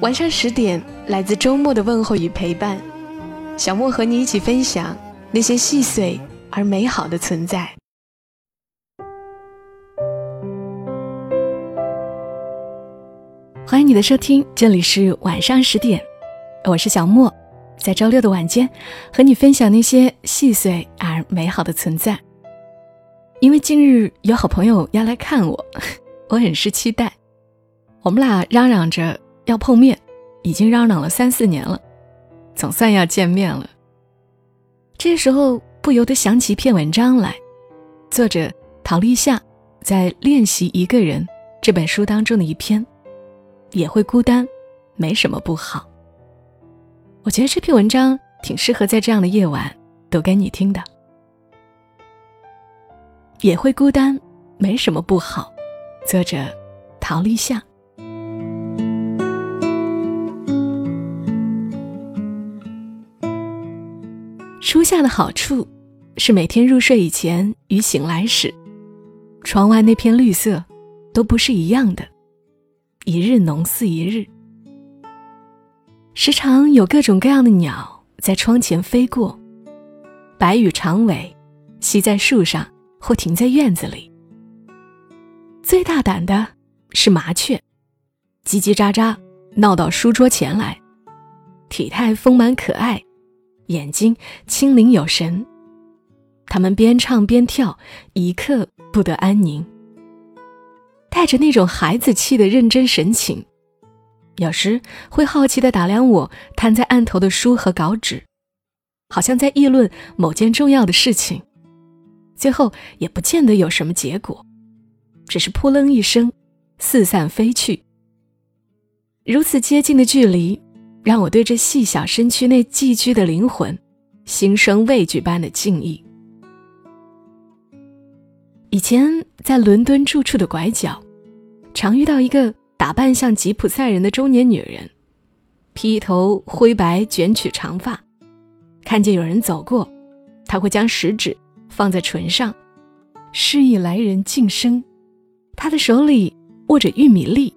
晚上十点，来自周末的问候与陪伴，小莫和你一起分享那些细碎而美好的存在。欢迎你的收听，这里是晚上十点，我是小莫，在周六的晚间和你分享那些细碎而美好的存在。因为近日有好朋友要来看我，我很是期待。我们俩嚷嚷着。要碰面，已经嚷嚷了三四年了，总算要见面了。这时候不由得想起一篇文章来，作者陶立夏在《练习一个人》这本书当中的一篇，也会孤单，没什么不好。我觉得这篇文章挺适合在这样的夜晚读给你听的。也会孤单，没什么不好。作者陶立夏。初夏的好处，是每天入睡以前与醒来时，窗外那片绿色都不是一样的，一日浓似一日。时常有各种各样的鸟在窗前飞过，白羽长尾，栖在树上或停在院子里。最大胆的是麻雀，叽叽喳喳闹到书桌前来，体态丰满可爱。眼睛清灵有神，他们边唱边跳，一刻不得安宁，带着那种孩子气的认真神情，有时会好奇地打量我摊在案头的书和稿纸，好像在议论某件重要的事情，最后也不见得有什么结果，只是扑棱一声，四散飞去。如此接近的距离。让我对这细小身躯内寄居的灵魂，心生畏惧般的敬意。以前在伦敦住处的拐角，常遇到一个打扮像吉普赛人的中年女人，披一头灰白卷曲长发。看见有人走过，她会将食指放在唇上，示意来人静声。她的手里握着玉米粒，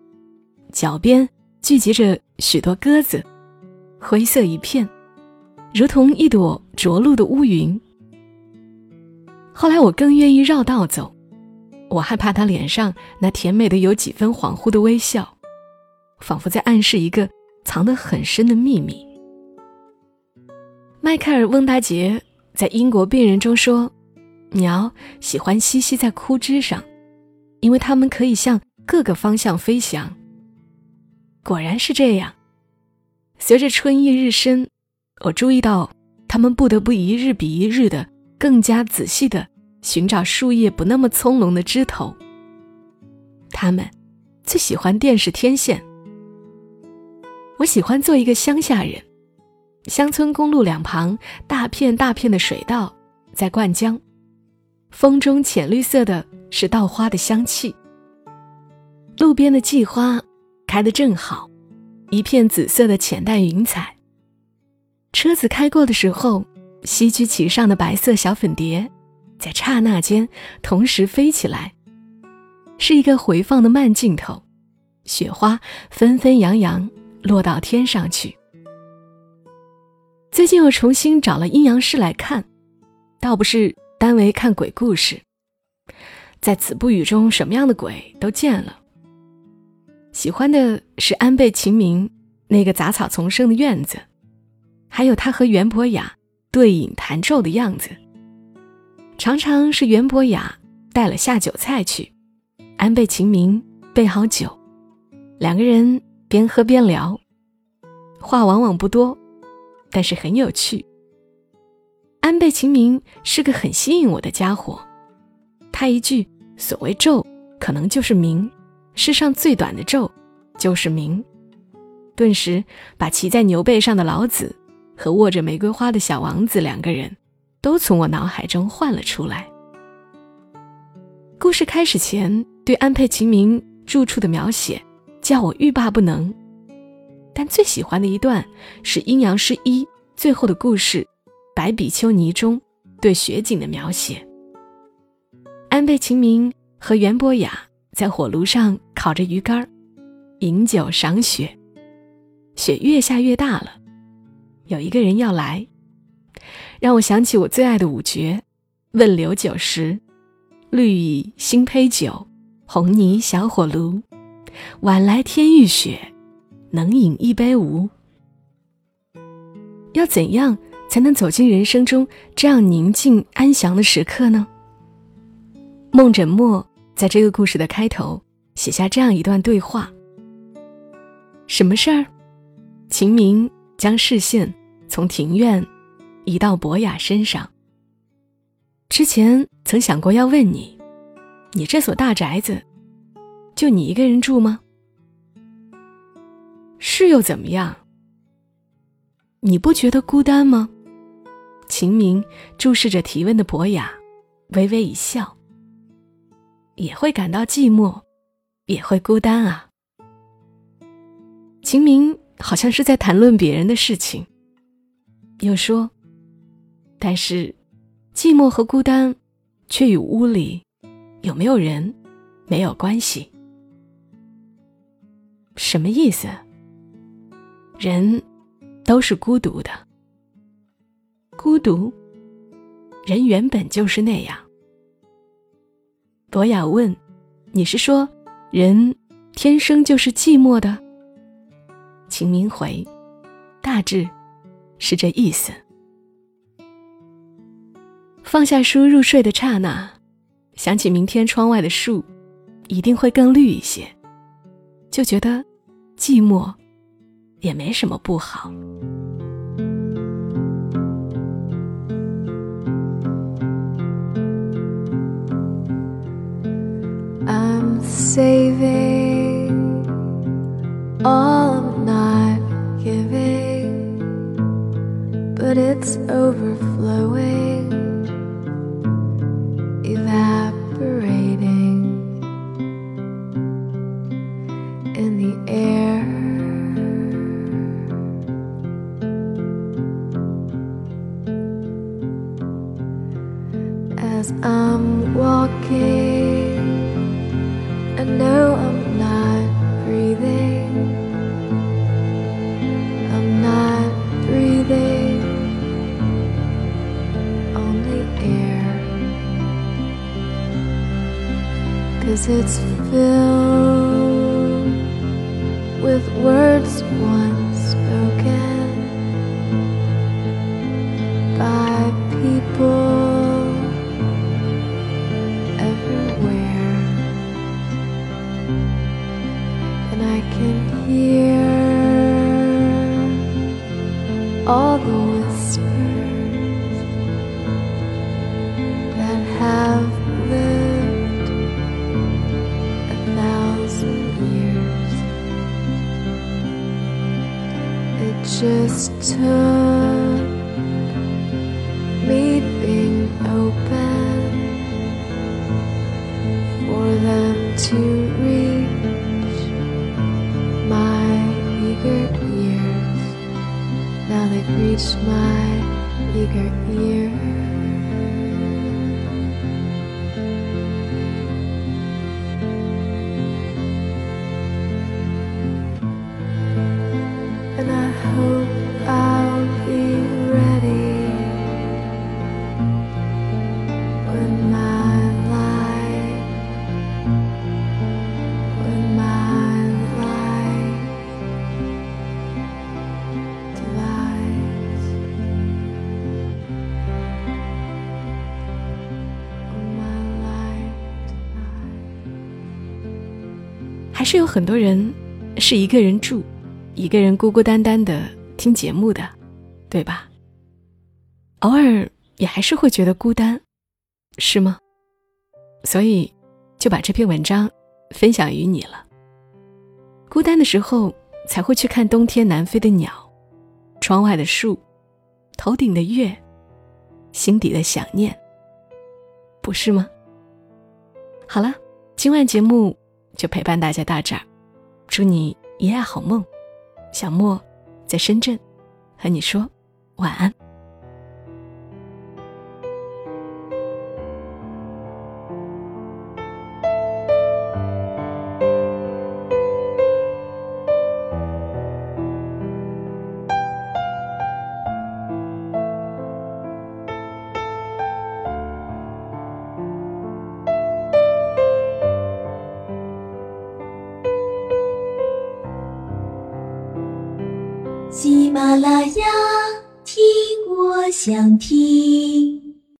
脚边聚集着许多鸽子。灰色一片，如同一朵着陆的乌云。后来我更愿意绕道走，我害怕他脸上那甜美的有几分恍惚的微笑，仿佛在暗示一个藏得很深的秘密。迈克尔·翁达杰在《英国病人》中说：“鸟喜欢栖息在枯枝上，因为它们可以向各个方向飞翔。”果然是这样。随着春意日深，我注意到，他们不得不一日比一日的更加仔细的寻找树叶不那么葱茏的枝头。他们最喜欢电视天线。我喜欢做一个乡下人，乡村公路两旁大片大片的水稻在灌浆，风中浅绿色的是稻花的香气。路边的荠花开得正好。一片紫色的浅淡云彩。车子开过的时候，西居其上的白色小粉蝶，在刹那间同时飞起来，是一个回放的慢镜头，雪花纷纷扬扬落到天上去。最近我重新找了阴阳师来看，倒不是单为看鬼故事，在子不语中，什么样的鬼都见了。喜欢的是安倍晴明那个杂草丛生的院子，还有他和袁博雅对饮弹奏的样子。常常是袁博雅带了下酒菜去，安倍晴明备好酒，两个人边喝边聊，话往往不多，但是很有趣。安倍晴明是个很吸引我的家伙，他一句所谓咒，可能就是明。世上最短的咒，就是明。顿时把骑在牛背上的老子和握着玫瑰花的小王子两个人，都从我脑海中唤了出来。故事开始前对安倍晴明住处的描写，叫我欲罢不能。但最喜欢的一段是《阴阳师一》最后的故事《白比丘尼》中对雪景的描写。安倍晴明和袁博雅在火炉上烤着鱼干饮酒赏雪。雪越下越大了，有一个人要来，让我想起我最爱的五绝：问留酒时。绿蚁新醅酒，红泥小火炉。晚来天欲雪，能饮一杯无？要怎样才能走进人生中这样宁静安详的时刻呢？孟枕墨在这个故事的开头写下这样一段对话：什么事儿？秦明将视线从庭院移到博雅身上。之前曾想过要问你，你这所大宅子，就你一个人住吗？是又怎么样？你不觉得孤单吗？秦明注视着提问的博雅，微微一笑。也会感到寂寞，也会孤单啊。秦明好像是在谈论别人的事情，又说：“但是。”寂寞和孤单，却与屋里有没有人没有关系。什么意思？人都是孤独的，孤独，人原本就是那样。博雅问：“你是说人天生就是寂寞的？”秦明回：“大致是这意思。”放下书入睡的刹那，想起明天窗外的树一定会更绿一些，就觉得寂寞也没什么不好。Saving all I'm not giving, but it's overflowing, evaporating in the air. As I'm walking not breathing. I'm not breathing only air. Cause it's filled with words once here all the way. 是有很多人是一个人住，一个人孤孤单单的听节目的，对吧？偶尔也还是会觉得孤单，是吗？所以就把这篇文章分享于你了。孤单的时候，才会去看冬天南飞的鸟，窗外的树，头顶的月，心底的想念，不是吗？好了，今晚节目就陪伴大家到这儿，祝你一夜好梦。小莫在深圳和你说晚安。想听。